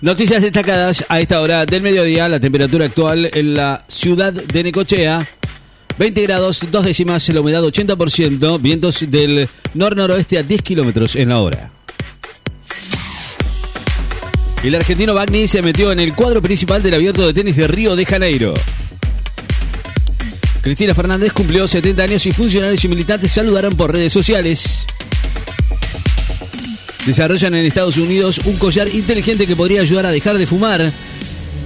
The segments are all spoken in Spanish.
Noticias destacadas a esta hora del mediodía. La temperatura actual en la ciudad de Necochea. 20 grados, dos décimas, la humedad 80%, vientos del nor-noroeste a 10 kilómetros en la hora. El argentino Bagni se metió en el cuadro principal del abierto de tenis de Río de Janeiro. Cristina Fernández cumplió 70 años y funcionarios y militantes saludaron por redes sociales. Desarrollan en Estados Unidos un collar inteligente que podría ayudar a dejar de fumar.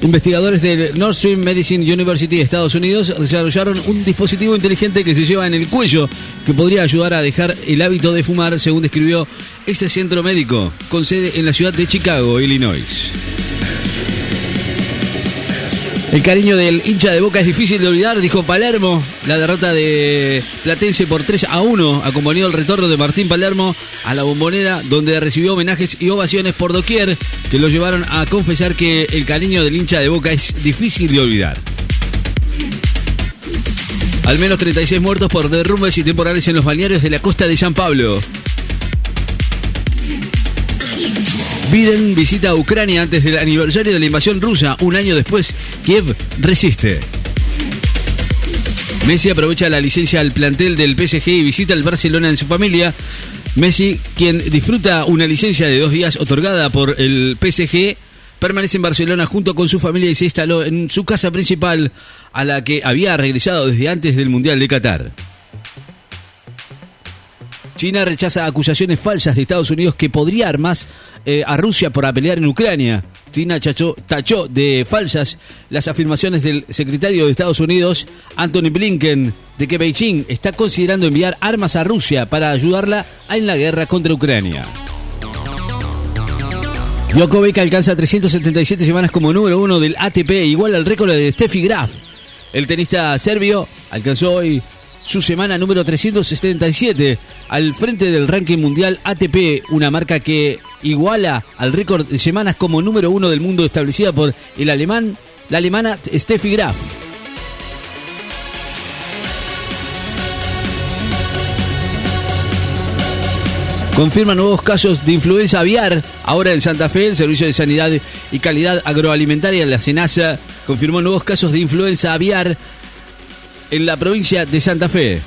Investigadores del Northstream Medicine University de Estados Unidos desarrollaron un dispositivo inteligente que se lleva en el cuello que podría ayudar a dejar el hábito de fumar, según describió ese centro médico con sede en la ciudad de Chicago, Illinois. El cariño del hincha de Boca es difícil de olvidar, dijo Palermo. La derrota de Platense por 3 a 1 acompañó el retorno de Martín Palermo a la bombonera, donde recibió homenajes y ovaciones por doquier que lo llevaron a confesar que el cariño del hincha de Boca es difícil de olvidar. Al menos 36 muertos por derrumbes y temporales en los balnearios de la costa de San Pablo. Biden visita a Ucrania antes del aniversario de la invasión rusa. Un año después, Kiev resiste. Messi aprovecha la licencia al plantel del PSG y visita el Barcelona en su familia. Messi, quien disfruta una licencia de dos días otorgada por el PSG, permanece en Barcelona junto con su familia y se instaló en su casa principal a la que había regresado desde antes del Mundial de Qatar. China rechaza acusaciones falsas de Estados Unidos que podría armar eh, a Rusia por pelear en Ucrania. China tachó de falsas las afirmaciones del secretario de Estados Unidos, Anthony Blinken, de que Beijing está considerando enviar armas a Rusia para ayudarla en la guerra contra Ucrania. Djokovic alcanza 377 semanas como número uno del ATP, igual al récord de Steffi Graf. El tenista serbio alcanzó hoy su semana número 377 al frente del ranking mundial ATP, una marca que iguala al récord de semanas como número uno del mundo establecida por el alemán, la alemana Steffi Graf. Confirma nuevos casos de influenza aviar. Ahora en Santa Fe, el Servicio de Sanidad y Calidad Agroalimentaria, la SENASA, confirmó nuevos casos de influenza aviar en la provincia de Santa Fe.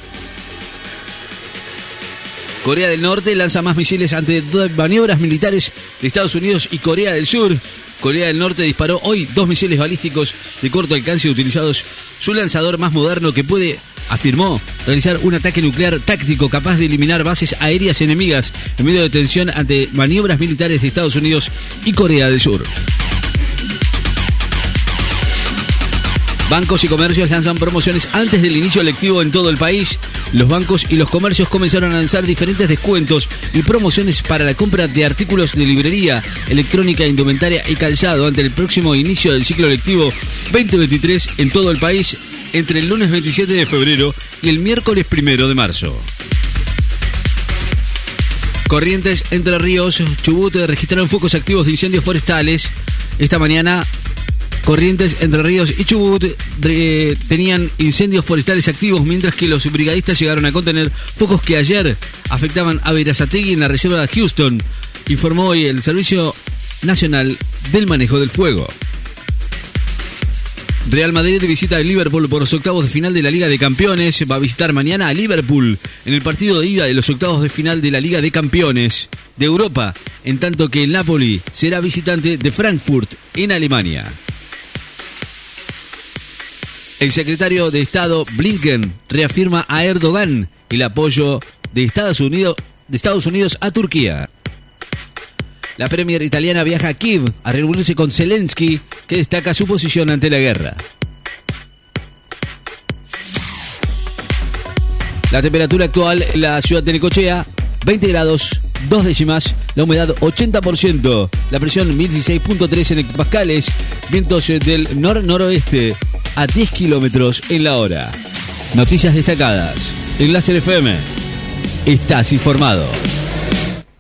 Corea del Norte lanza más misiles ante maniobras militares de Estados Unidos y Corea del Sur. Corea del Norte disparó hoy dos misiles balísticos de corto alcance utilizados su lanzador más moderno que puede, afirmó, realizar un ataque nuclear táctico capaz de eliminar bases aéreas enemigas en medio de tensión ante maniobras militares de Estados Unidos y Corea del Sur. Bancos y comercios lanzan promociones antes del inicio lectivo en todo el país. Los bancos y los comercios comenzaron a lanzar diferentes descuentos y promociones para la compra de artículos de librería, electrónica, indumentaria y calzado ante el próximo inicio del ciclo lectivo 2023 en todo el país entre el lunes 27 de febrero y el miércoles 1 de marzo. Corrientes, Entre Ríos, Chubut registraron focos activos de incendios forestales. Esta mañana Corrientes, Entre Ríos y Chubut eh, tenían incendios forestales activos, mientras que los brigadistas llegaron a contener focos que ayer afectaban a Verazategui en la reserva de Houston, informó hoy el Servicio Nacional del Manejo del Fuego. Real Madrid visita a Liverpool por los octavos de final de la Liga de Campeones. Va a visitar mañana a Liverpool en el partido de ida de los octavos de final de la Liga de Campeones de Europa, en tanto que el Napoli será visitante de Frankfurt en Alemania. El secretario de Estado Blinken reafirma a Erdogan el apoyo de Estados Unidos, de Estados Unidos a Turquía. La Premier italiana viaja a Kiev a reunirse con Zelensky, que destaca su posición ante la guerra. La temperatura actual en la ciudad de Necochea, 20 grados, 2 décimas, la humedad 80%, la presión 1016.3 en hectopascales, vientos del nor-noroeste a 10 kilómetros en la hora. Noticias destacadas. En Láser FM. Estás informado.